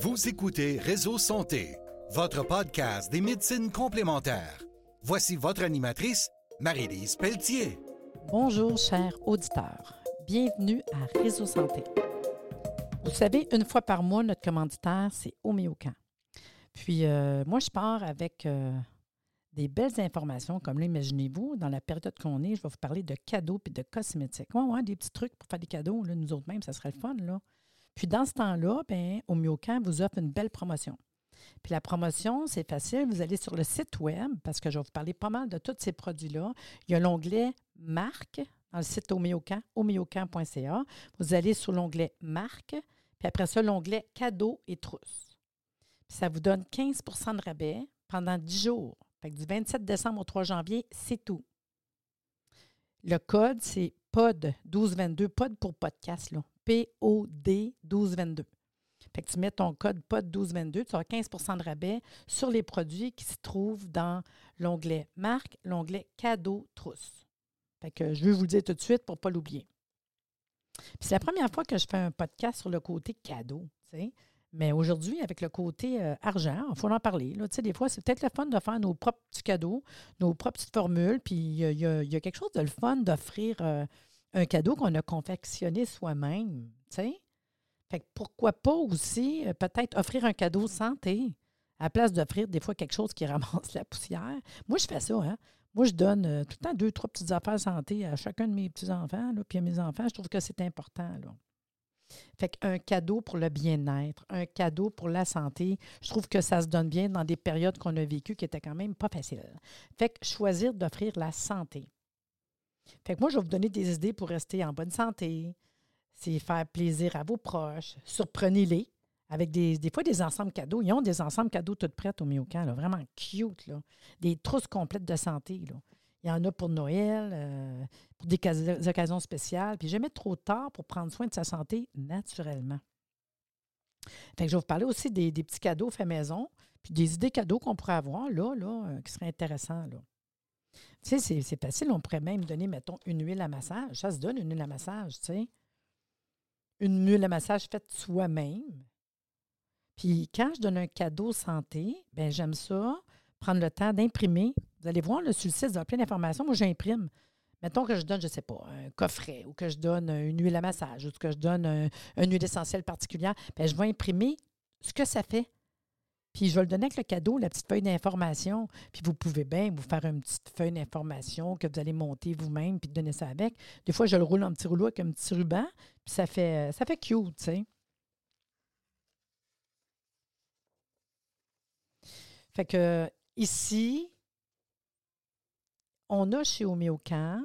Vous écoutez Réseau Santé, votre podcast des médecines complémentaires. Voici votre animatrice, Marie-Lise Pelletier. Bonjour, chers auditeurs. Bienvenue à Réseau Santé. Vous savez, une fois par mois, notre commanditaire, c'est Homéocan. Puis, euh, moi, je pars avec euh, des belles informations, comme là, imaginez-vous, dans la période qu'on est, je vais vous parler de cadeaux et de cosmétiques. Ouais, ouais, des petits trucs pour faire des cadeaux, là, nous autres mêmes, ça serait le fun, là. Puis dans ce temps-là, bien, Homéocan vous offre une belle promotion. Puis la promotion, c'est facile. Vous allez sur le site web, parce que je vais vous parler pas mal de tous ces produits-là. Il y a l'onglet Marque dans le site Homéocan, homéocan.ca. Vous allez sur l'onglet Marque, puis après ça, l'onglet Cadeaux et trousses. Puis ça vous donne 15% de rabais pendant 10 jours. Que du 27 décembre au 3 janvier, c'est tout. Le code, c'est POD 1222, POD pour podcast, là. P-O-D 1222. Fait que tu mets ton code POD 1222, tu auras 15% de rabais sur les produits qui se trouvent dans l'onglet marque, l'onglet cadeau trousse. Fait que je vais vous le dire tout de suite pour ne pas l'oublier. C'est la première fois que je fais un podcast sur le côté cadeau. Mais aujourd'hui, avec le côté euh, argent, il faut en parler. Là. Des fois, c'est peut-être le fun de faire nos propres petits cadeaux, nos propres petites formules. Puis il y, a quelque chose de le fun d'offrir euh, un cadeau qu'on a confectionné soi-même. Fait que pourquoi pas aussi euh, peut-être offrir un cadeau santé à la place d'offrir des fois quelque chose qui ramasse la poussière. Moi, je fais ça. Hein? Moi, je donne tout le temps deux, trois petites affaires santé à chacun de mes petits-enfants, puis à mes enfants. Je trouve que c'est important. Là. Fait qu'un cadeau pour le bien-être, un cadeau pour la santé, je trouve que ça se donne bien dans des périodes qu'on a vécues qui étaient quand même pas faciles. Fait que choisir d'offrir la santé. Fait que moi, je vais vous donner des idées pour rester en bonne santé. C'est faire plaisir à vos proches. Surprenez-les avec des, fois des ensembles cadeaux. Ils ont des ensembles cadeaux toutes prêtes au Miocan, là, vraiment cute. Là. Des trousses complètes de santé. Il y en a pour Noël, euh, pour des occasions spéciales. Puis jamais trop tard pour prendre soin de sa santé naturellement. Fait que je vais vous parler aussi des, petits cadeaux faits maison, puis des idées cadeaux qu'on pourrait avoir là, là, euh, qui seraient intéressants. Là. Tu sais, c'est facile. On pourrait même donner, mettons, une huile à massage. Ça se donne, une huile à massage, tu sais. Une huile à massage faite soi-même. Puis quand je donne un cadeau santé, ben j'aime ça, prendre le temps d'imprimer vous allez voir, le sur le site, vous avez plein d'informations. Moi, j'imprime. Mettons que je donne, je ne sais pas, un coffret ou que je donne une huile à massage ou que je donne un, une huile essentielle particulière. Bien, je vais imprimer ce que ça fait. Puis je vais le donner avec le cadeau, la petite feuille d'information. Puis vous pouvez bien vous faire une petite feuille d'information que vous allez monter vous-même puis donner ça avec. Des fois, je le roule en petit rouleau avec un petit ruban. Puis ça fait, ça fait cute, tu sais. Fait que ici, on a chez Homéocan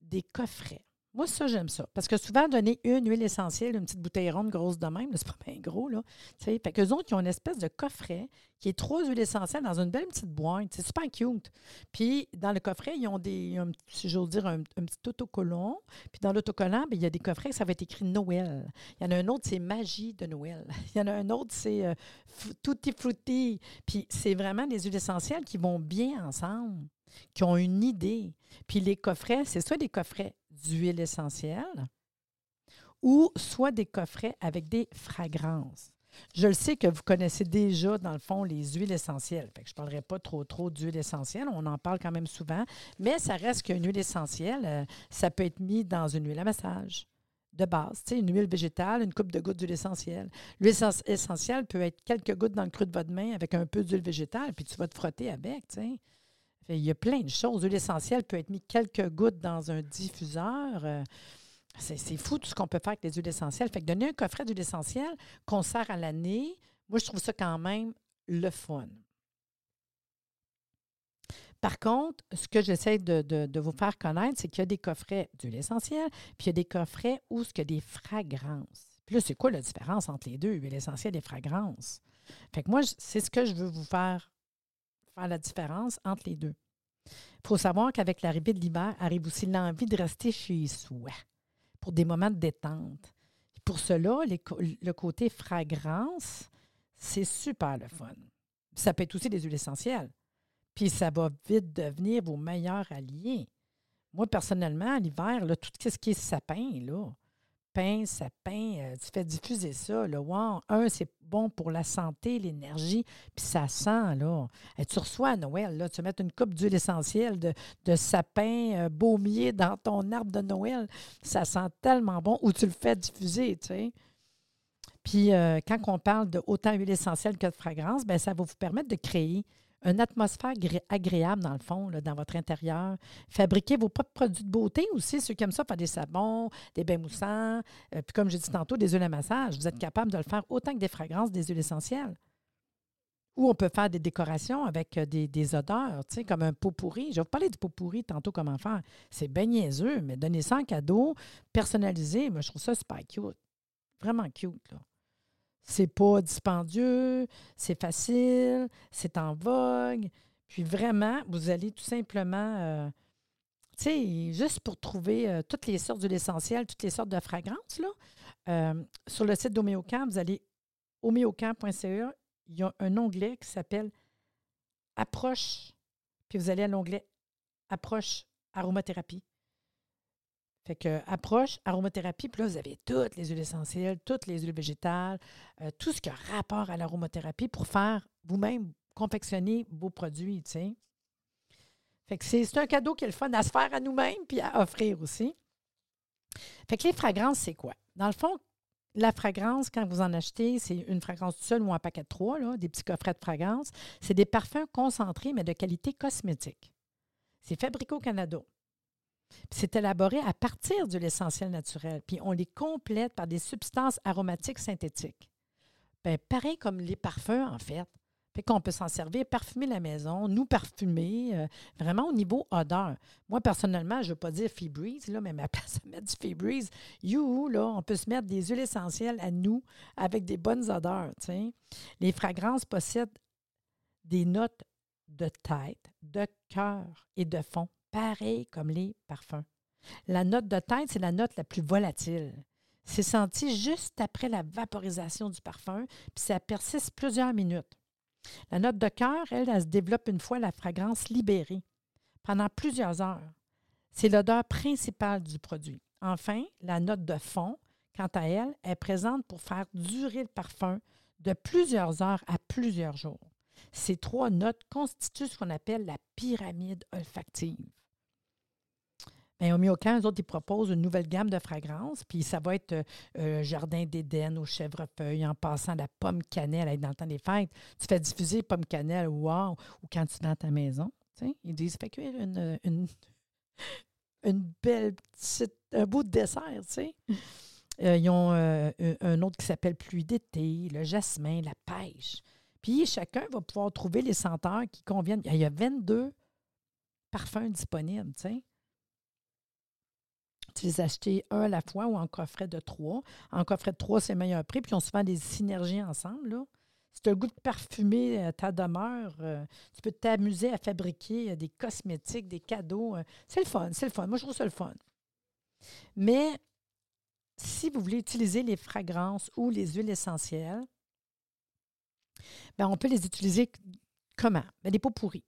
des coffrets. Moi, ça, j'aime ça. Parce que souvent, donner une huile essentielle, une petite bouteille ronde grosse de même, c'est pas bien gros, là. Eux autres, ils ont une espèce de coffret qui est trois huiles essentielles dans une belle petite boîte. C'est super cute. Puis, dans le coffret, ils ont des, j'ose dire, un, petit autocollant. Puis, dans l'autocollant, ben, il y a des coffrets, ça va être écrit Noël. Il y en a un autre, c'est Magie de Noël. Il y en a un autre, c'est euh, Tutti. Puis, c'est vraiment des huiles essentielles qui vont bien ensemble qui ont une idée. Puis les coffrets, c'est soit des coffrets d'huile essentielle ou soit des coffrets avec des fragrances. Je le sais que vous connaissez déjà, dans le fond, les huiles essentielles. je ne parlerai pas trop, trop d'huile essentielle. On en parle quand même souvent. Mais ça reste qu'une huile essentielle, euh, ça peut être mis dans une huile à massage de base. Une huile végétale, une coupe de gouttes d'huile essentielle. L'huile essentielle peut être quelques gouttes dans le creux de votre main avec un peu d'huile végétale, puis tu vas te frotter avec. Il y a plein de choses. L'essentiel peut être mis quelques gouttes dans un diffuseur. Euh, c'est fou tout ce qu'on peut faire avec les huiles essentielles. Fait que donner un coffret d'huile essentielle qu'on sert à l'année, moi, je trouve ça quand même le fun. Par contre, ce que j'essaie de, vous faire connaître, c'est qu'il y a des coffrets d'huile essentielle, puis il y a des coffrets où il y a des fragrances. Puis là, c'est quoi la différence entre les deux, huile essentielle et fragrances? Fait que moi, c'est ce que je veux vous faire faire la différence entre les deux. Il faut savoir qu'avec l'arrivée de l'hiver arrive aussi l'envie de rester chez soi pour des moments de détente. Pour cela, le côté fragrance, c'est super le fun. Ça peut être aussi des huiles essentielles. Puis ça va vite devenir vos meilleurs alliés. Moi, personnellement, à l'hiver, tout ce qui est sapin, là, pain, sapin, euh, tu fais diffuser ça. Là. Wow. Un, c'est bon pour la santé, l'énergie, puis ça sent. Là. Et tu reçois à Noël, là, tu mets une coupe d'huile essentielle de, de sapin euh, baumier dans ton arbre de Noël. Ça sent tellement bon. Ou tu le fais diffuser, tu sais. Puis euh, quand on parle de autant d'huile essentielle que de fragrance, bien, ça va vous permettre de créer une atmosphère agréable dans le fond, dans votre intérieur. Fabriquez vos propres produits de beauté aussi, ceux qui aiment ça, faire des savons, des bains moussants, euh, puis comme j'ai dit tantôt, des huiles à massage. Vous êtes capable de le faire autant que des fragrances, des huiles essentielles. Ou on peut faire des décorations avec euh, des, odeurs, comme un pot pourri. Je vais vous parler du pot pourri tantôt, comment faire. C'est bien niaiseux, mais donner ça en cadeau, personnalisé, moi, je trouve ça super cute. Vraiment cute, là. C'est pas dispendieux, c'est facile, c'est en vogue. Puis vraiment, vous allez tout simplement, euh, tu sais, juste pour trouver euh, toutes les sortes d'huiles essentielles, toutes les sortes de fragrances, euh, sur le site d'Homéocamp, vous allez homéocamp.ca, il y a un onglet qui s'appelle Approche, puis vous allez à l'onglet Approche aromathérapie. Fait que approche aromathérapie, puis là, vous avez toutes les huiles essentielles, toutes les huiles végétales, euh, tout ce qui a rapport à l'aromathérapie pour faire vous-même confectionner vos produits, tu sais. Fait que c'est un cadeau qui est le fun à se faire à nous-mêmes puis à offrir aussi. Fait que les fragrances, c'est quoi? Dans le fond, la fragrance, quand vous en achetez, c'est une fragrance seule ou un paquet de trois, là, des petits coffrets de fragrance. C'est des parfums concentrés, mais de qualité cosmétique. C'est fabriqué au Canada. C'est élaboré à partir de l'essentiel naturel, puis on les complète par des substances aromatiques synthétiques. Bien, pareil comme les parfums, en fait. Fait qu'on peut s'en servir, parfumer la maison, nous parfumer, euh, vraiment au niveau odeur. Moi, personnellement, je ne veux pas dire Febreze, là, mais ma place à mettre du Febreze, you, on peut se mettre des huiles essentielles à nous avec des bonnes odeurs. Les fragrances possèdent des notes de tête, de cœur et de fond pareil comme les parfums. La note de tête, c'est la note la plus volatile. C'est senti juste après la vaporisation du parfum, puis ça persiste plusieurs minutes. La note de cœur, elle, elle se développe une fois la fragrance libérée, pendant plusieurs heures. C'est l'odeur principale du produit. Enfin, la note de fond, quant à elle, est présente pour faire durer le parfum de plusieurs heures à plusieurs jours. Ces trois notes constituent ce qu'on appelle la pyramide olfactive. Bien, au Miocan, eux autres, ils proposent une nouvelle gamme de fragrances, puis ça va être euh, euh, Jardin d'Éden au chèvrefeuille, en passant la pomme cannelle, dans le temps des fêtes. Tu fais diffuser pomme cannelle, wow, ou quand tu es dans ta maison. Ils disent, fais cuire une, une, une belle petite, un bout de dessert, tu sais. Euh, ils ont un autre qui s'appelle Pluie d'été, le jasmin, la pêche. Puis chacun va pouvoir trouver les senteurs qui conviennent. Il y a 22 parfums disponibles, tu sais. Les acheter un à la fois ou en coffret de trois. En coffret de trois, c'est meilleur prix. Puis on se fait des synergies ensemble. Là. Si tu as goût de parfumer euh, ta demeure, euh, tu peux t'amuser à fabriquer euh, des cosmétiques, des cadeaux. c'est le fun, c'est le fun. Moi, je trouve ça le fun. Mais si vous voulez utiliser les fragrances ou les huiles essentielles, bien, on peut les utiliser comment? Bien, des pots pourris.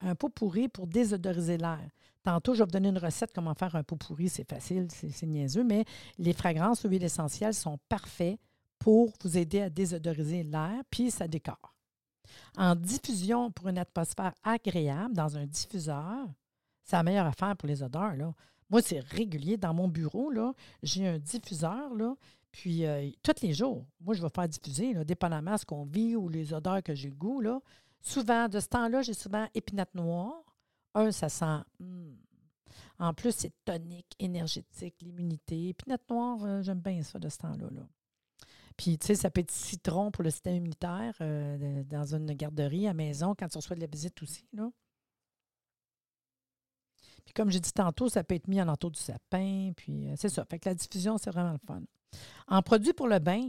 Un pot pourri pour désodoriser l'air. Tantôt, je vais vous donner une recette comment faire un pot pourri. C'est facile, c'est niaiseux, mais les fragrances, huiles essentielles sont parfaits pour vous aider à désodoriser l'air, puis ça décore. En diffusion pour une atmosphère agréable dans un diffuseur, c'est la meilleure affaire pour les odeurs. Moi, c'est régulier. Dans mon bureau, j'ai un diffuseur, puis euh, tous les jours, moi, je vais faire diffuser, dépendamment de ce qu'on vit ou les odeurs que j'ai le goût. Souvent, de ce temps-là, j'ai souvent épinette noire, un, ça sent. Hmm. En plus, c'est tonique, énergétique, l'immunité. Puis notre noire, euh, j'aime bien ça de ce temps-là. Là. Puis, tu sais, ça peut être citron pour le système immunitaire euh, dans une garderie à maison quand tu reçois de la visite aussi. Là. Puis, comme j'ai dit tantôt, ça peut être mis en entour du sapin. Puis, euh, c'est ça. Fait que la diffusion, c'est vraiment le fun. En produit pour le bain,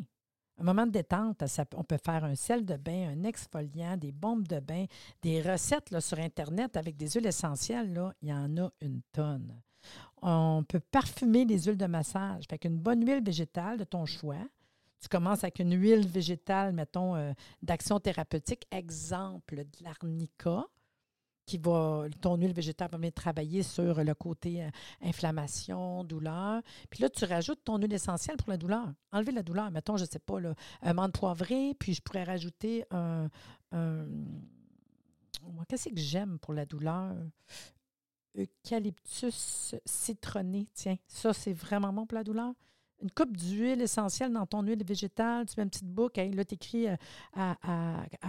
un moment de détente, on peut faire un sel de bain, un exfoliant, des bombes de bain, des recettes sur Internet avec des huiles essentielles. Il y en a une tonne. On peut parfumer les huiles de massage. Fait qu'une bonne huile végétale de ton choix. Tu commences avec une huile végétale, mettons, euh, d'action thérapeutique. Exemple, de l'arnica. Qui va, ton huile végétale va venir travailler sur le côté euh, inflammation, douleur. Puis là, tu rajoutes ton huile essentielle pour la douleur. Enlever la douleur. Mettons, je ne sais pas, là, un menthe poivré, puis je pourrais rajouter un. Qu'est-ce que j'aime pour la douleur? Eucalyptus citronné. Tiens, ça, c'est vraiment bon pour la douleur une coupe d'huile essentielle dans ton huile végétale, tu mets une petite boucle, là, tu écris euh,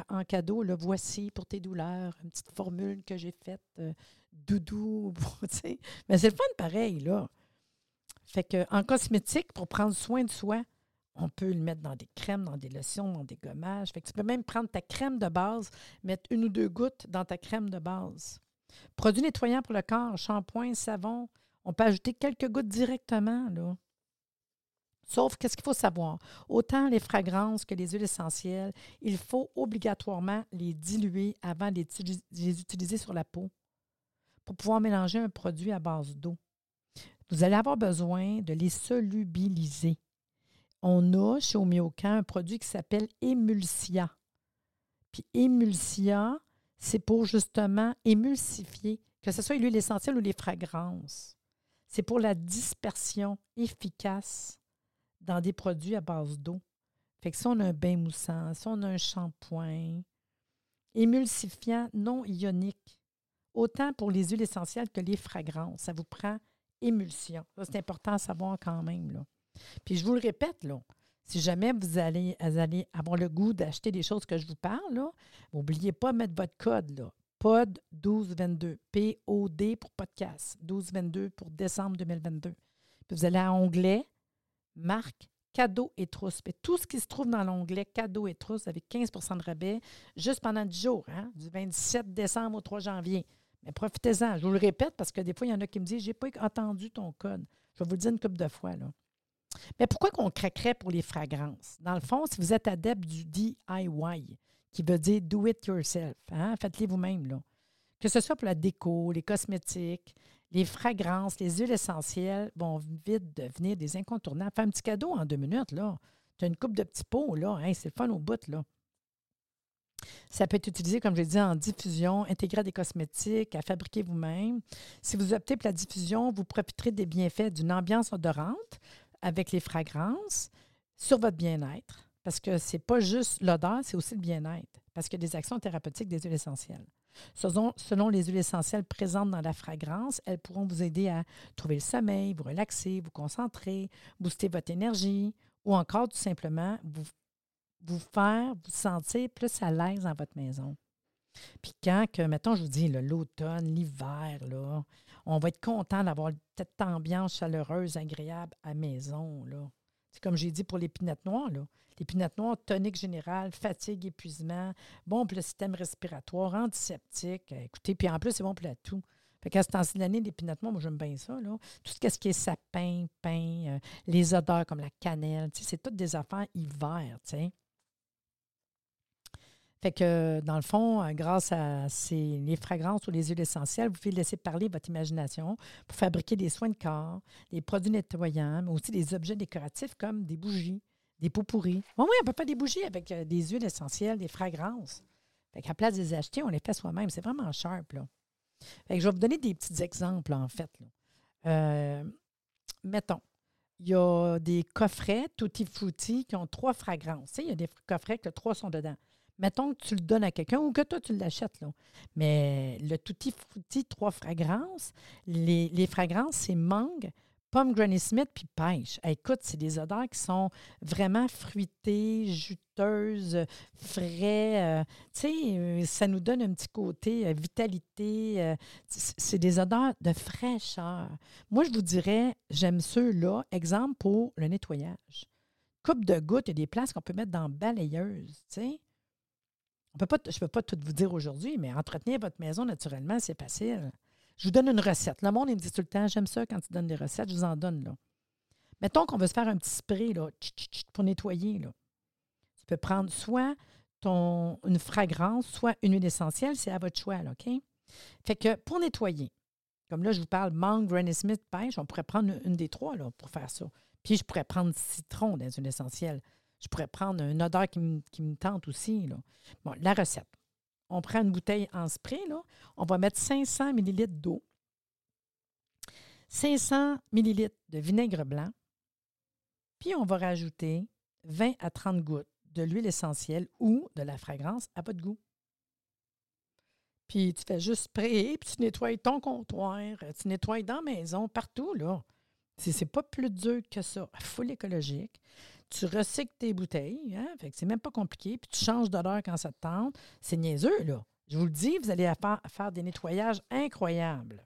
en cadeau, le voici pour tes douleurs, une petite formule que j'ai faite, euh, doudou, tu. Mais c'est le fun pareil, là. Fait que en cosmétique, pour prendre soin de soi, on peut le mettre dans des crèmes, dans des lotions, dans des gommages. Fait que tu peux même prendre ta crème de base, mettre une ou deux gouttes dans ta crème de base. Produit nettoyant pour le corps, shampoing, savon. On peut ajouter quelques gouttes directement, là. Sauf qu'est-ce qu'il faut savoir? Autant les fragrances que les huiles essentielles, il faut obligatoirement les diluer avant de les utiliser sur la peau pour pouvoir mélanger un produit à base d'eau. Vous allez avoir besoin de les solubiliser. On a chez Homéocan un produit qui s'appelle Emulsia. Puis Emulsia, c'est pour justement émulsifier, que ce soit l'huile essentielle ou les fragrances. C'est pour la dispersion efficace dans des produits à base d'eau. Fait que si on a un bain moussant, si on a un shampoing, émulsifiant non ionique, autant pour les huiles essentielles que les fragrances, ça vous prend émulsion. c'est important à savoir quand même. Là. Puis je vous le répète, là, si jamais vous allez, avoir le goût d'acheter des choses que je vous parle, n'oubliez pas de mettre votre code. Là. POD 1222. P-O-D pour podcast. 1222 pour décembre 2022. Puis vous allez à onglet marque cadeau et trousse. tout ce qui se trouve dans l'onglet cadeau et trousse avec 15% de rabais juste pendant 10 jours, hein, du 27 décembre au 3 janvier. Mais profitez-en. Je vous le répète parce que des fois, il y en a qui me disent J'ai pas entendu ton code. Je vais vous le dire une couple de fois. Mais pourquoi qu'on craquerait pour les fragrances? Dans le fond, si vous êtes adepte du DIY, qui veut dire do it yourself, hein, faites-les vous-même. Que ce soit pour la déco, les cosmétiques, les fragrances, les huiles essentielles vont vite devenir des incontournables. Fais un petit cadeau en deux minutes, là. Tu as une coupe de petits pots, là. c'est le fun au bout, là. Ça peut être utilisé, comme je l'ai dit, en diffusion, intégré à des cosmétiques, à fabriquer vous-même. Si vous optez pour la diffusion, vous profiterez des bienfaits d'une ambiance odorante avec les fragrances sur votre bien-être. Parce que ce n'est pas juste l'odeur, c'est aussi le bien-être. Parce qu'il y des actions thérapeutiques des huiles essentielles. Selon, les huiles essentielles présentes dans la fragrance, elles pourront vous aider à trouver le sommeil, vous relaxer, vous concentrer, booster votre énergie ou encore tout simplement vous, faire vous sentir plus à l'aise dans votre maison. Puis quand, que, mettons, je vous dis, l'automne, l'hiver, on va être content d'avoir cette ambiance chaleureuse, agréable à maison. C'est comme j'ai dit pour les pinettes noires. Là. L'épinette noire, tonique général, fatigue, épuisement, bon pour le système respiratoire, antiseptique. Euh, écoutez, puis en plus, c'est bon pour la toux. Fait qu'à ce temps-ci de l'année, l'épinette noire, moi, j'aime bien ça. Là. Tout ce qui est sapin, pain, euh, les odeurs comme la cannelle, c'est toutes des affaires hiver, tu. Fait que, dans le fond, euh, grâce à ces, les fragrances ou les huiles essentielles, vous pouvez laisser parler votre imagination pour fabriquer des soins de corps, des produits nettoyants, mais aussi des objets décoratifs comme des bougies, des pots pourris. oui, on peut faire des bougies avec euh, des huiles essentielles, des fragrances. Fait qu'à place de les acheter, on les fait soi-même. C'est vraiment sharp, là. Fait je vais vous donner des petits exemples, en fait. Euh, mettons, il y a des coffrets Tutti Frutti qui ont trois fragrances. il y a des coffrets que trois sont dedans. Mettons que tu le donnes à quelqu'un ou que toi, tu l'achètes. Là. Mais le Tutti Frutti, trois fragrances, les fragrances, c'est mangue, pomme Granny Smith puis pêche. écoute, c'est des odeurs qui sont vraiment fruitées, juteuses, frais. Euh, tu sais, euh, ça nous donne un petit côté euh, vitalité. c'est des odeurs de fraîcheur. Moi, je vous dirais, j'aime ceux-là. Exemple pour le nettoyage. Coupe de gouttes, il y a des places qu'on peut mettre dans balayeuse, tu sais. On peut pas, je ne peux pas tout vous dire aujourd'hui, mais entretenir votre maison naturellement, c'est facile. Je vous donne une recette. Le monde, me dit tout le temps, j'aime ça quand tu donnes des recettes, je vous en donne. Là. Mettons qu'on veut se faire un petit spray là, pour nettoyer. Là. Tu peux prendre soit ton, une fragrance, soit une huile essentielle, c'est à votre choix, là, OK? Fait que pour nettoyer, comme là, je vous parle mangue, Granny Smith, pêche, on pourrait prendre une des trois là, pour faire ça. Puis je pourrais prendre citron dans une essentielle. Je pourrais prendre une odeur qui me, qui me tente aussi. Là. Bon, la recette. On prend une bouteille en spray, on va mettre 500 ml d'eau, 500 ml de vinaigre blanc, puis on va rajouter 20 à 30 gouttes de l'huile essentielle ou de la fragrance à pas de goût. Puis tu fais juste sprayer, puis tu nettoies ton comptoir, tu nettoies dans la maison, partout, là. C'est pas plus dur que ça. Full écologique. Tu recycles tes bouteilles, hein? C'est même pas compliqué. Puis tu changes d'odeur quand ça te tente. C'est niaiseux, là. Je vous le dis, vous allez faire des nettoyages incroyables.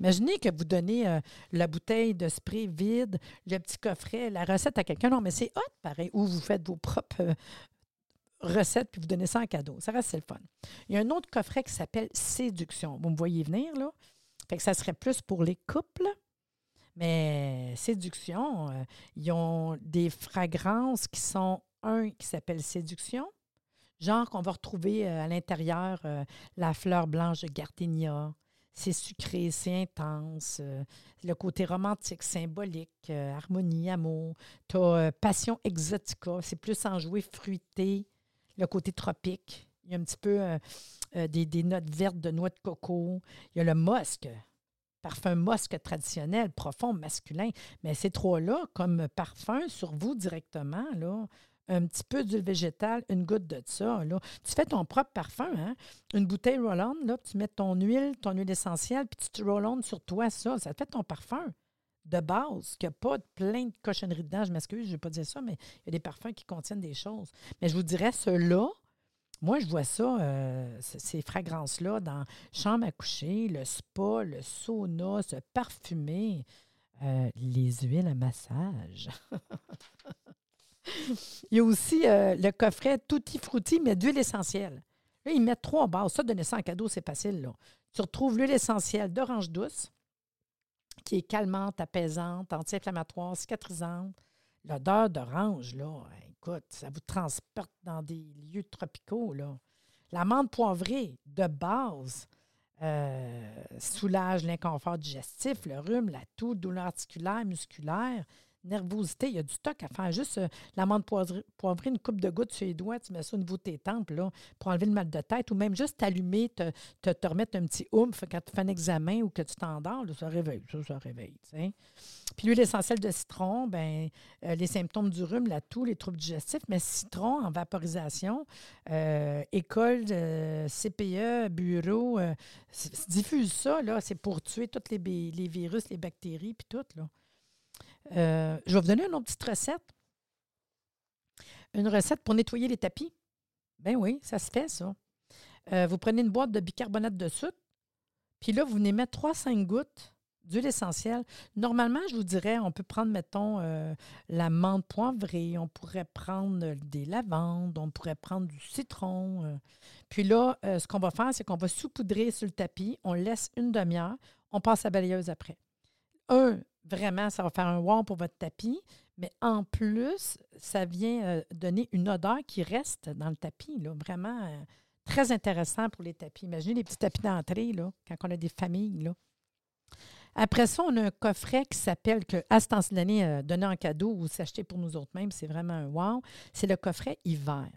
Imaginez que vous donnez euh, la bouteille de spray vide, le petit coffret, la recette à quelqu'un. Non, mais c'est hot, pareil. Ou vous faites vos propres euh, recettes puis vous donnez ça en cadeau. Ça reste le fun. Il y a un autre coffret qui s'appelle Séduction. Vous me voyez venir, là? Fait que ça serait plus pour les couples. Mais Séduction, euh, ils ont des fragrances qui sont, un qui s'appelle Séduction, genre qu'on va retrouver à l'intérieur la fleur blanche de gardénia, c'est sucré, c'est intense. Euh, le côté romantique, symbolique, euh, harmonie, amour. Tu as euh, Passion Exotica, c'est plus enjoué, fruité. Le côté tropique. Il y a un petit peu des, des, notes vertes de noix de coco. Il y a le musc, parfum musc traditionnel, profond, masculin. Mais ces trois-là, comme parfum sur vous directement, là, un petit peu d'huile végétale, une goutte de ça. Là. Tu fais ton propre parfum, hein? Une bouteille roll-on, tu mets ton huile, ton huile essentielle, puis tu roll sur toi ça. Ça fait ton parfum de base, qui n'a pas plein de cochonneries dedans. Je m'excuse, je ne vais pas dire ça, mais il y a des parfums qui contiennent des choses. Mais je vous dirais, ceux-là, moi, je vois ça, euh, ces fragrances-là, dans chambre à coucher, le spa, le sauna, se parfumer, euh, les huiles à massage. Il y a aussi euh, le coffret Tutti Frutti, mais d'huile essentielle. Là, ils mettent trois bases. Ça, donner ça en cadeau, c'est facile. Là. Tu retrouves l'huile essentielle d'orange douce, qui est calmante, apaisante, anti-inflammatoire, cicatrisante. L'odeur d'orange, là, écoute, ça vous transporte dans des lieux tropicaux. Là. La menthe poivrée, de base, euh, soulage l'inconfort digestif, le rhume, la toux, douleur articulaire, musculaire nervosité, il y a du stock à faire. Juste euh, l'amande poivrée, une coupe de gouttes sur les doigts, tu mets ça au niveau de tes tempes là, pour enlever le mal de tête ou même juste t'allumer, te, te, remettre un petit oomph quand tu fais un examen ou que tu t'endors, ça réveille, ça, ça réveille. Puis l'huile essentielle de citron, ben, euh, les symptômes du rhume, la toux, les troubles digestifs, mais citron en vaporisation, euh, école, CPE, bureau, diffuse ça, là, c'est pour tuer tous les, les virus, les bactéries, puis tout, là. Euh, je vais vous donner une autre petite recette. Une recette pour nettoyer les tapis. Ben oui, ça se fait, ça. Euh, vous prenez une boîte de bicarbonate de soude, puis là, vous venez mettre 3-5 gouttes d'huile essentielle. Normalement, je vous dirais, on peut prendre, mettons, euh, la menthe poivrée, on pourrait prendre des lavandes, on pourrait prendre du citron. Puis là, ce qu'on va faire, c'est qu'on va saupoudrer sur le tapis, on laisse une demi-heure, on passe à balayeuse après. Un, Vraiment, ça va faire un wow pour votre tapis. Mais en plus, ça vient euh, donner une odeur qui reste dans le tapis. Là. Vraiment euh, très intéressant pour les tapis. Imaginez les petits tapis d'entrée quand on a des familles. Là. Après ça, on a un coffret qui s'appelle, que à ce temps de l'année, euh, donné en cadeau ou s'acheter pour nous autres mêmes, c'est vraiment un wow. C'est le coffret hiver.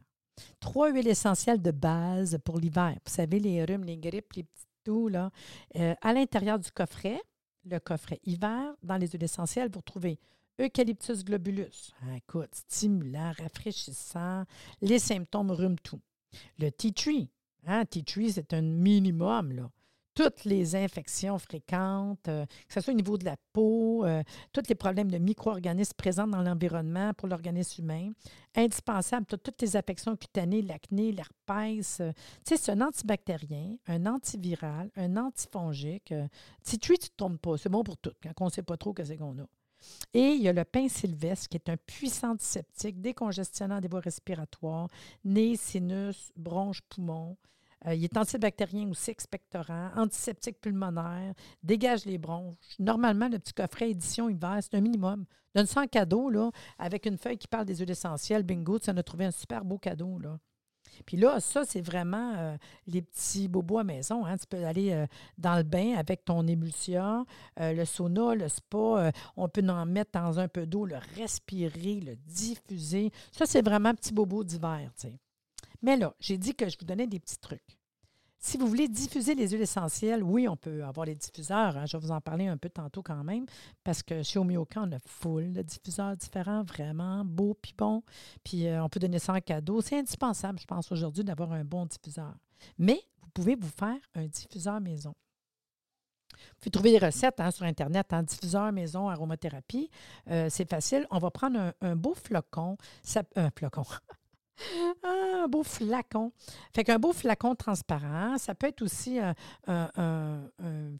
Trois huiles essentielles de base pour l'hiver. Vous savez, les rhumes, les grippes, les petits tout, là. à l'intérieur du coffret, le coffret hiver dans les huiles essentielles pour trouver Eucalyptus globulus. Ah, écoute, stimulant, rafraîchissant, les symptômes rhume tout. Le tea tree. Hein, tea tree, c'est un minimum. Là toutes les infections fréquentes, euh, que ce soit au niveau de la peau, euh, tous les problèmes de micro-organismes présents dans l'environnement pour l'organisme humain. Indispensable, toutes les affections cutanées, l'acné, l'herpès. Euh, tu sais, c'est un antibactérien, un antiviral, un antifongique. si tu ne tombes pas, c'est bon pour tout, quand on ne sait pas trop ce qu'on a. Et il y a le pain sylvestre, qui est un puissant antiseptique, décongestionnant des voies respiratoires, nez, sinus, bronches, poumons. Euh, il est antibactérien aussi, expectorant, antiseptique pulmonaire, dégage les bronches. Normalement, le petit coffret édition hiver, c'est un minimum. Donne ça en cadeau, là, avec une feuille qui parle des huiles essentielles. Bingo, tu en as trouvé un super beau cadeau, là. Puis là, ça, c'est vraiment euh, les petits bobos à maison. Hein. Tu peux aller euh, dans le bain avec ton émulsion, le sauna, le spa. on peut en mettre dans un peu d'eau, le respirer, le diffuser. Ça, c'est vraiment petit bobo d'hiver. Mais là, j'ai dit que je vous donnais des petits trucs. Si vous voulez diffuser les huiles essentielles, oui, on peut avoir les diffuseurs. Hein. je vais vous en parler un peu tantôt quand même, parce que chez Omioka, on a full de diffuseurs différents, vraiment beaux puis bons. Puis euh, on peut donner ça en cadeau. C'est indispensable, je pense, aujourd'hui, d'avoir un bon diffuseur. Mais vous pouvez vous faire un diffuseur maison. Vous pouvez trouver des recettes hein, sur Internet, en hein, diffuseur maison aromathérapie. Euh, c'est facile. On va prendre un, beau flocon. Un flocon. Ah, un beau flacon. Fait qu'un beau flacon transparent, ça peut être aussi un,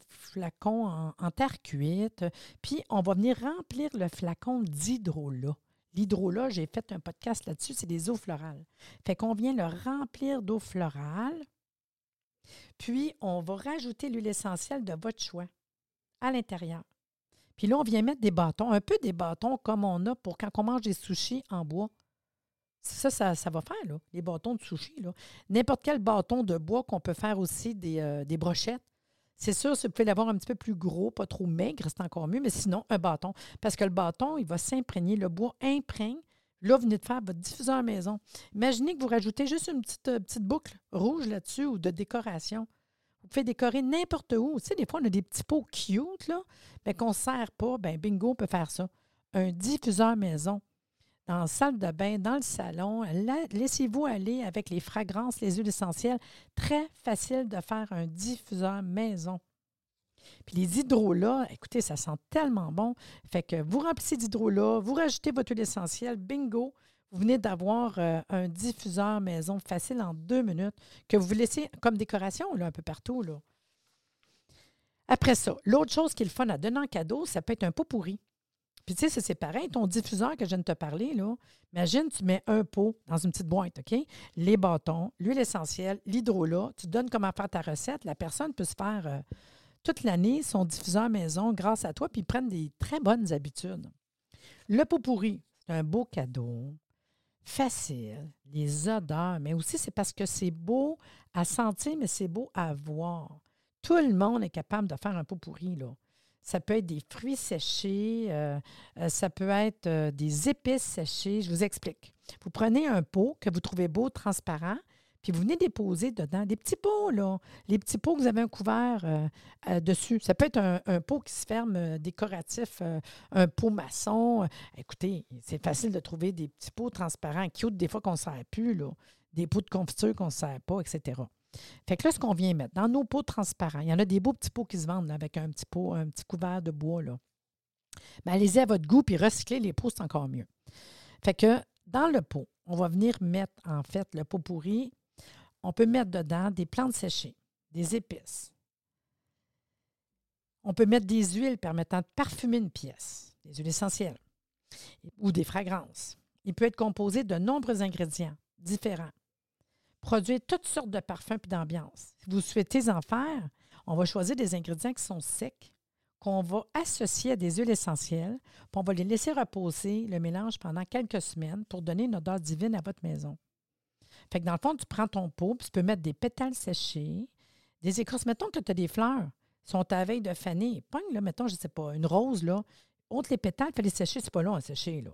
flacon en, terre cuite. Puis, on va venir remplir le flacon d'hydrolat. L'hydrolat, j'ai fait un podcast là-dessus, c'est des eaux florales. Fait qu'on vient le remplir d'eau florale. Puis, on va rajouter l'huile essentielle de votre choix à l'intérieur. Puis là, on vient mettre des bâtons, un peu des bâtons comme on a pour quand on mange des sushis en bois. Ça, ça, va faire, là, les bâtons de sushi. N'importe quel bâton de bois qu'on peut faire aussi des, euh, des brochettes. C'est sûr, si vous pouvez l'avoir un petit peu plus gros, pas trop maigre, c'est encore mieux, mais sinon, un bâton. Parce que le bâton, il va s'imprégner, le bois imprègne. Là, vous venez de faire votre diffuseur maison. Imaginez que vous rajoutez juste une petite, euh, boucle rouge là-dessus ou de décoration. Vous pouvez décorer n'importe où. Tu sais, des fois, on a des petits pots cute, mais qu'on ne sert pas. Ben bingo, on peut faire ça. Un diffuseur maison dans salle de bain, dans le salon. Laissez-vous aller avec les fragrances, les huiles essentielles. Très facile de faire un diffuseur maison. Puis les hydrolats, écoutez, ça sent tellement bon. Fait que vous remplissez d'hydrolats, vous rajoutez votre huile essentielle, bingo, vous venez d'avoir euh, un diffuseur maison facile en deux minutes que vous laissez comme décoration là, un peu partout. Là. Après ça, l'autre chose qui est le fun à donner en cadeau, ça peut être un pot pourri. Puis tu sais, c'est pareil, ton diffuseur que je viens de te parler, là, imagine, tu mets un pot dans une petite boîte, OK? Les bâtons, l'huile essentielle, l'hydrolat, tu donnes comment faire ta recette, la personne peut se faire euh, toute l'année son diffuseur maison grâce à toi, puis ils prennent des très bonnes habitudes. Le pot pourri, c'est un beau cadeau, facile, les odeurs, mais aussi c'est parce que c'est beau à sentir, mais c'est beau à voir. Tout le monde est capable de faire un pot pourri, là. Ça peut être des fruits séchés, euh, euh, ça peut être euh, des épices séchées. Je vous explique. Vous prenez un pot que vous trouvez beau, transparent, puis vous venez déposer dedans des petits pots, là. Les petits pots que vous avez un couvert dessus. Ça peut être un, pot qui se ferme décoratif, un pot maçon. Écoutez, c'est facile de trouver des petits pots transparents, cute, des fois qu'on ne sert plus, là. Des pots de confiture qu'on ne sert pas, etc. Fait que là, ce qu'on vient mettre dans nos pots transparents, il y en a des beaux petits pots qui se vendent avec un petit pot, un petit couvert de bois. Là. Mais allez-y à votre goût, puis recycler les pots, c'est encore mieux. Fait que dans le pot, on va venir mettre, en fait, le pot pourri. On peut mettre dedans des plantes séchées, des épices. On peut mettre des huiles permettant de parfumer une pièce, des huiles essentielles ou des fragrances. Il peut être composé de nombreux ingrédients différents produire toutes sortes de parfums et d'ambiance. Si vous souhaitez en faire, on va choisir des ingrédients qui sont secs, qu'on va associer à des huiles essentielles, puis on va les laisser reposer le mélange pendant quelques semaines pour donner une odeur divine à votre maison. Fait que dans le fond, tu prends ton pot, puis tu peux mettre des pétales séchés, des écorces. Mettons que tu as des fleurs, sont à veille de faner. Pogne, là, mettons, je ne sais pas, une rose, là. Entre les pétales, il les sécher, c'est pas long à sécher, là.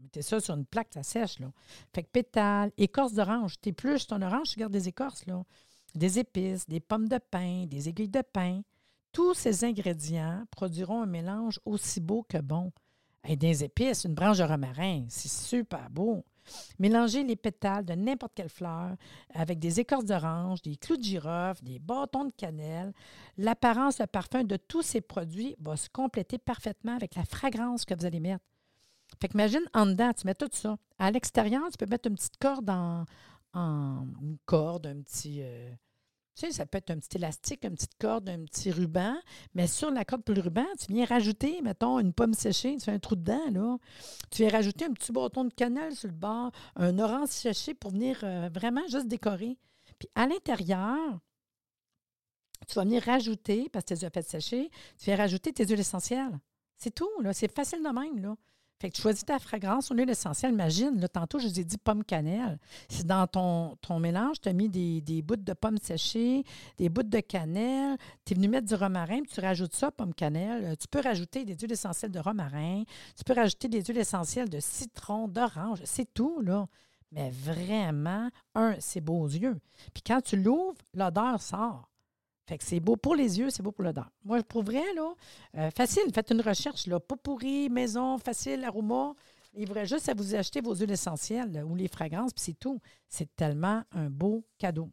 Mettez ça sur une plaque, ça sèche. Là. Fait que pétales, écorce d'orange. plus ton orange, tu gardes des écorces. Des épices, des pommes de pin, des aiguilles de pin. Tous ces ingrédients produiront un mélange aussi beau que bon. Et des épices, une branche de romarin, c'est super beau. Mélangez les pétales de n'importe quelle fleur avec des écorces d'orange, des clous de girofle, des bâtons de cannelle. L'apparence, le parfum de tous ces produits va se compléter parfaitement avec la fragrance que vous allez mettre. Fait qu'imagine, en dedans, tu mets tout ça. À l'extérieur, tu peux mettre une petite corde en, une corde, un petit. Euh, tu sais, ça peut être un petit élastique, une petite corde, un petit ruban. Mais sur la corde pour le ruban, tu viens rajouter, mettons, une pomme séchée, tu fais un trou dedans, là. Tu viens rajouter un petit bâton de cannelle sur le bord, un orange séché pour venir euh, vraiment juste décorer. Puis à l'intérieur, tu vas venir rajouter, parce que tu as fait sécher, tu viens rajouter tes huiles essentielles. C'est tout, là. C'est facile de même, là. Fait que tu choisis ta fragrance, au lieu essentiel. Imagine, là, tantôt, je vous ai dit pomme cannelle. C'est dans ton, ton mélange, tu as mis des, des, bouts de pommes séchées, des bouts de cannelle. Tu es venu mettre du romarin, puis tu rajoutes ça, pomme cannelle. Tu peux rajouter des huiles essentielles de romarin. Tu peux rajouter des huiles essentielles de citron, d'orange. C'est tout, là. Mais vraiment, un, c'est beau aux yeux. Puis quand tu l'ouvres, l'odeur sort. Fait que c'est beau pour les yeux, c'est beau pour l'odeur. Moi, pour vrai, là, euh, facile, faites une recherche, là, pas pourri, maison, facile, aroma. Il faudrait juste à vous acheter vos huiles essentielles ou les fragrances, puis c'est tout. C'est tellement un beau cadeau.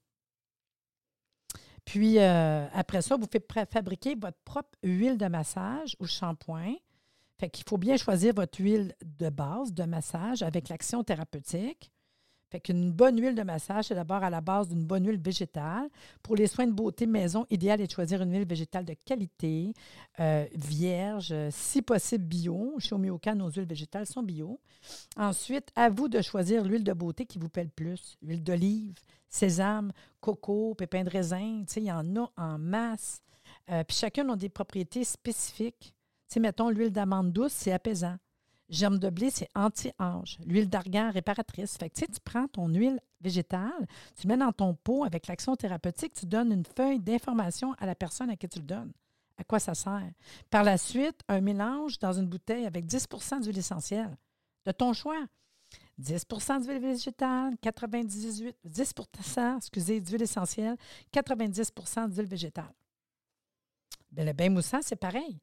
Puis euh, après ça, vous faites fabriquer votre propre huile de massage ou shampoing. Fait qu'il faut bien choisir votre huile de base de massage avec l'action thérapeutique. Fait qu'une bonne huile de massage, c'est d'abord à la base d'une bonne huile végétale. Pour les soins de beauté maison, idéal est de choisir une huile végétale de qualité, euh, vierge, si possible bio. Chez Omioka, nos huiles végétales sont bio. Ensuite, à vous de choisir l'huile de beauté qui vous plaît le plus. L'huile d'olive, sésame, coco, pépins de raisin, il y en a en masse. Euh, puis chacun a des propriétés spécifiques. mettons, l'huile d'amande douce, c'est apaisant. Germe de blé, c'est anti-âge. L'huile d'argan, réparatrice. Fait que, tu prends ton huile végétale, tu mets dans ton pot avec l'action thérapeutique, tu donnes une feuille d'information à la personne à qui tu le donnes. À quoi ça sert? Par la suite, un mélange dans une bouteille avec 10% d'huile essentielle de ton choix. 10% d'huile végétale, 98, 10 excusez, d'huile essentielle, 90% d'huile végétale. Bien, le bain moussant, c'est pareil.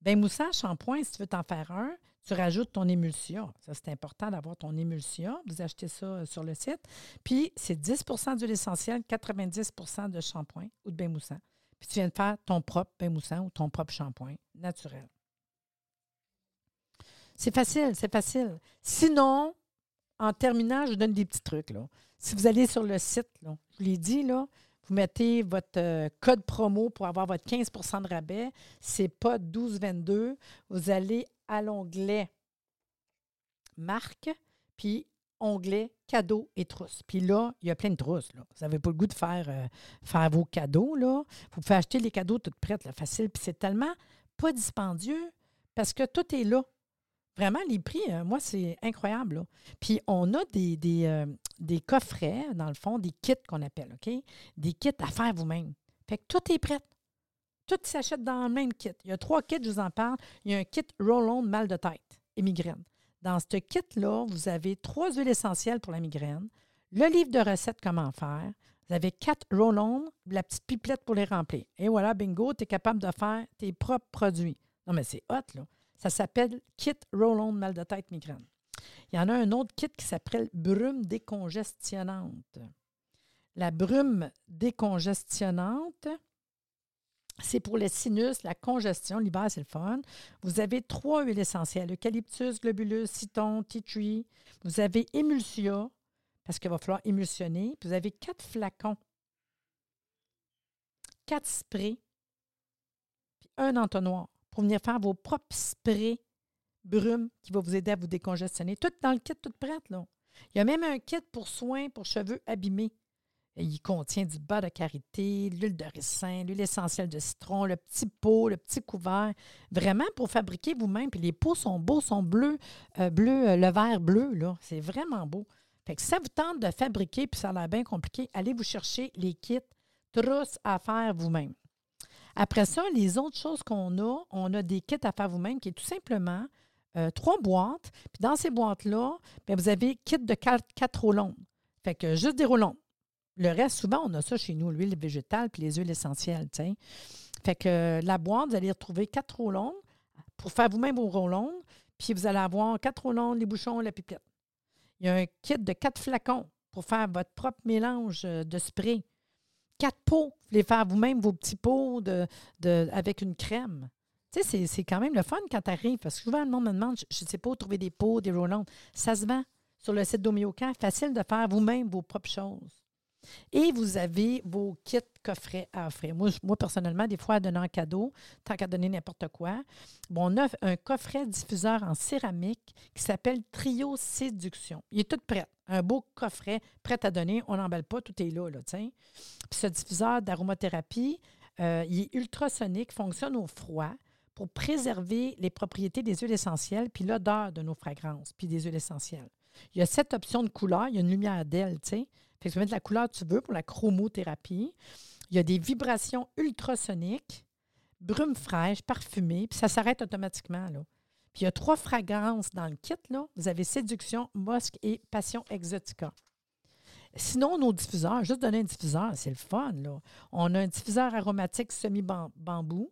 Bain moussant, shampoing, si tu veux t'en faire un, tu rajoutes ton émulsion. Ça, c'est important d'avoir ton émulsion. Vous achetez ça euh, sur le site. Puis, c'est 10% d'huile essentielle, 90% de shampoing ou de bain moussant. Puis, tu viens de faire ton propre bain moussant ou ton propre shampoing naturel. C'est facile, c'est facile. Sinon, en terminant, je vous donne des petits trucs. Là. Si vous allez sur le site, je vous l'ai dit, là, vous mettez votre euh, code promo pour avoir votre 15% de rabais. C'est pas 1222. Vous allez à l'onglet marque, puis onglet cadeaux et trousses. Puis là, il y a plein de trousses. Là. Vous n'avez pas le goût de faire, euh, vos cadeaux. Vous pouvez acheter les cadeaux toutes prêtes, là, facile. Puis c'est tellement pas dispendieux parce que tout est là. Vraiment, les prix, euh, moi, c'est incroyable. Puis on a des, euh, des, coffrets, dans le fond, des kits qu'on appelle, OK? Des kits à faire vous-même. Fait que tout est prêt. Tout s'achète dans le même kit. Il y a trois kits, je vous en parle. Il y a un kit roll-on mal de tête et migraine. Dans ce kit-là, vous avez trois huiles essentielles pour la migraine, le livre de recettes comment faire, vous avez quatre roll-on, la petite pipelette pour les remplir. Et voilà, bingo, tu es capable de faire tes propres produits. Non, mais c'est hot, là. Ça s'appelle Kit Roll-On Mal de tête migraine. Il y en a un autre kit qui s'appelle Brume décongestionnante. La brume décongestionnante, c'est pour les sinus, la congestion. L'hiver, c'est le fun. Vous avez trois huiles essentielles eucalyptus, globulus, citron, tea tree. Vous avez émulsia, parce qu'il va falloir émulsionner. vous avez quatre flacons, quatre sprays, puis un entonnoir pour venir faire vos propres sprays brume qui va vous aider à vous décongestionner. Tout dans le kit, tout prête, là. Il y a même un kit pour soins pour cheveux abîmés. Il contient du beurre de karité, l'huile de ricin, l'huile essentielle de citron, le petit pot, le petit couvert. Vraiment pour fabriquer vous-même. Puis les pots sont beaux, sont bleus, euh, bleu, euh, le vert bleu, là. C'est vraiment beau. Fait que ça vous tente de fabriquer, puis ça a l'air bien compliqué, allez vous chercher les kits trousses à faire vous-même. Après ça, les autres choses qu'on a, on a des kits à faire vous-même qui est tout simplement euh, trois boîtes. Puis dans ces boîtes-là, vous avez kit de quatre, quatre roulons. Fait que juste des roulons. Le reste, souvent, on a ça chez nous, l'huile végétale puis les huiles essentielles. Fait que la boîte, vous allez retrouver quatre roulons pour faire vous-même vos roulons. Puis vous allez avoir quatre roulons, les bouchons, la pipette. Il y a un kit de quatre flacons pour faire votre propre mélange euh, de spray quatre pots. Vous voulez faire vous-même vos petits pots de, avec une crème. Tu sais, c'est quand même le fun quand tu arrives. Parce que souvent, le monde me demande, je ne sais pas trouver des pots, des roll Ça se vend sur le site d'Omiocan. Facile de faire vous-même vos propres choses. Et vous avez vos kits coffrets à offrir. Moi, personnellement, des fois, à donner en cadeau, tant qu'à donner n'importe quoi. Bon, on a un coffret diffuseur en céramique qui s'appelle Trio Séduction. Il est tout prêt. Un beau coffret prêt à donner. On n'emballe pas, tout est là, là, Puis ce diffuseur d'aromathérapie, euh, il est ultrasonique, fonctionne au froid pour préserver les propriétés des huiles essentielles puis l'odeur de nos fragrances puis des huiles essentielles. Il y a sept options de couleurs. Il y a une lumière d'aile, tu. Fait que tu peux mettre la couleur que tu veux pour la chromothérapie. Il y a des vibrations ultrasoniques, brume fraîche, parfumée, puis ça s'arrête automatiquement. Là. Puis il y a trois fragrances dans le kit. Vous avez Séduction, Mosque et Passion Exotica. Sinon, nos diffuseurs, juste donner un diffuseur, c'est le fun. On a un diffuseur aromatique semi-bambou,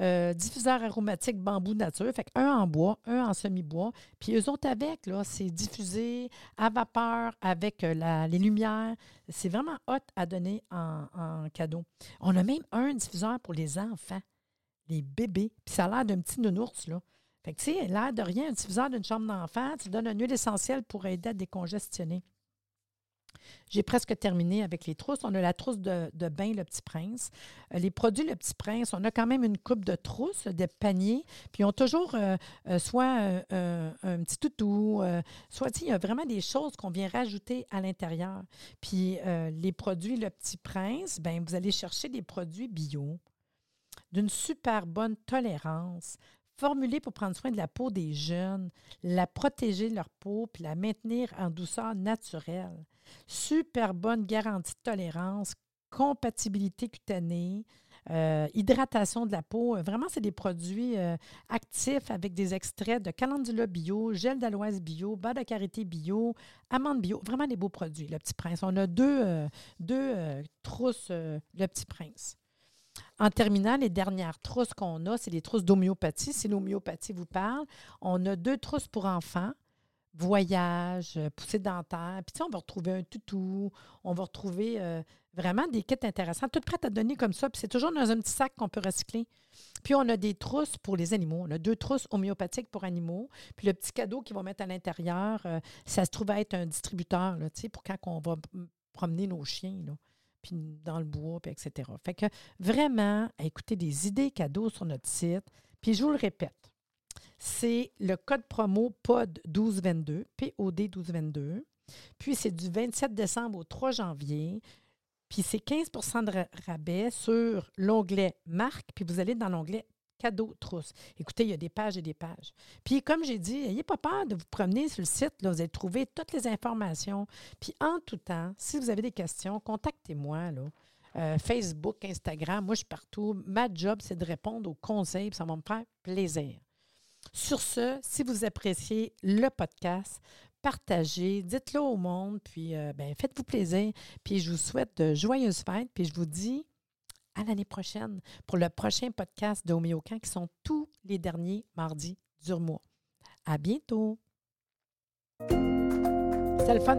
euh, diffuseur aromatique bambou nature, fait un en bois, un en semi-bois. Puis eux autres avec, là, c'est diffusé à vapeur avec euh, les lumières. C'est vraiment hot à donner en, en, cadeau. On a même un diffuseur pour les enfants, les bébés. Puis ça a l'air d'un petit nounours, là. Fait que, tu sais, l'air de rien, un diffuseur d'une chambre d'enfant, tu donnes un huile essentielle pour aider à décongestionner. J'ai presque terminé avec les trousses. On a la trousse de, bain Le Petit Prince. Euh, les produits Le Petit Prince, on a quand même une coupe de trousses, des paniers, puis ont toujours euh, euh, soit un petit toutou, soit il y a vraiment des choses qu'on vient rajouter à l'intérieur. Puis les produits Le Petit Prince, ben vous allez chercher des produits bio d'une super bonne tolérance, formulés pour prendre soin de la peau des jeunes, la protéger leur peau, puis la maintenir en douceur naturelle. Super bonne garantie de tolérance, compatibilité cutanée, euh, hydratation de la peau. Vraiment, c'est des produits euh, actifs avec des extraits de calendula bio, gel d'aloise bio, bas de bio, amande bio. Vraiment des beaux produits, le Petit Prince. On a deux, euh, deux trousses, le Petit Prince. En terminant, les dernières trousses qu'on a, c'est les trousses d'homéopathie. Si l'homéopathie vous parle, on a deux trousses pour enfants voyage, euh, poussée dentaire. Puis, tu sais, on va retrouver un toutou, on va retrouver euh, vraiment des kits intéressants, toutes prêtes à donner comme ça. Puis, c'est toujours dans un petit sac qu'on peut recycler. Puis, on a des trousses pour les animaux. On a deux trousses homéopathiques pour animaux. Puis, le petit cadeau qu'ils vont mettre à l'intérieur, euh, ça se trouve être un distributeur, tu sais, pour quand on va promener nos chiens, là, puis dans le bois, puis etc. Fait que vraiment, écoutez des idées cadeaux sur notre site. Puis, je vous le répète, c'est le code promo POD 1222, POD 1222. Puis c'est du 27 décembre au 3 janvier. Puis c'est 15% de rabais sur l'onglet marque, puis vous allez dans l'onglet cadeau trousse. Écoutez, il y a des pages et des pages. Puis comme j'ai dit, n'ayez pas peur de vous promener sur le site, là, vous allez trouver toutes les informations. Puis en tout temps, si vous avez des questions, contactez-moi. Euh, Facebook, Instagram, moi je suis partout. Ma job, c'est de répondre aux conseils, puis ça va me faire plaisir. Sur ce, si vous appréciez le podcast, partagez, dites-le au monde, puis euh, ben, faites-vous plaisir. Puis je vous souhaite de joyeuses fêtes, puis je vous dis à l'année prochaine pour le prochain podcast de Homéocan qui sont tous les derniers mardis du mois. À bientôt! C'est le fun.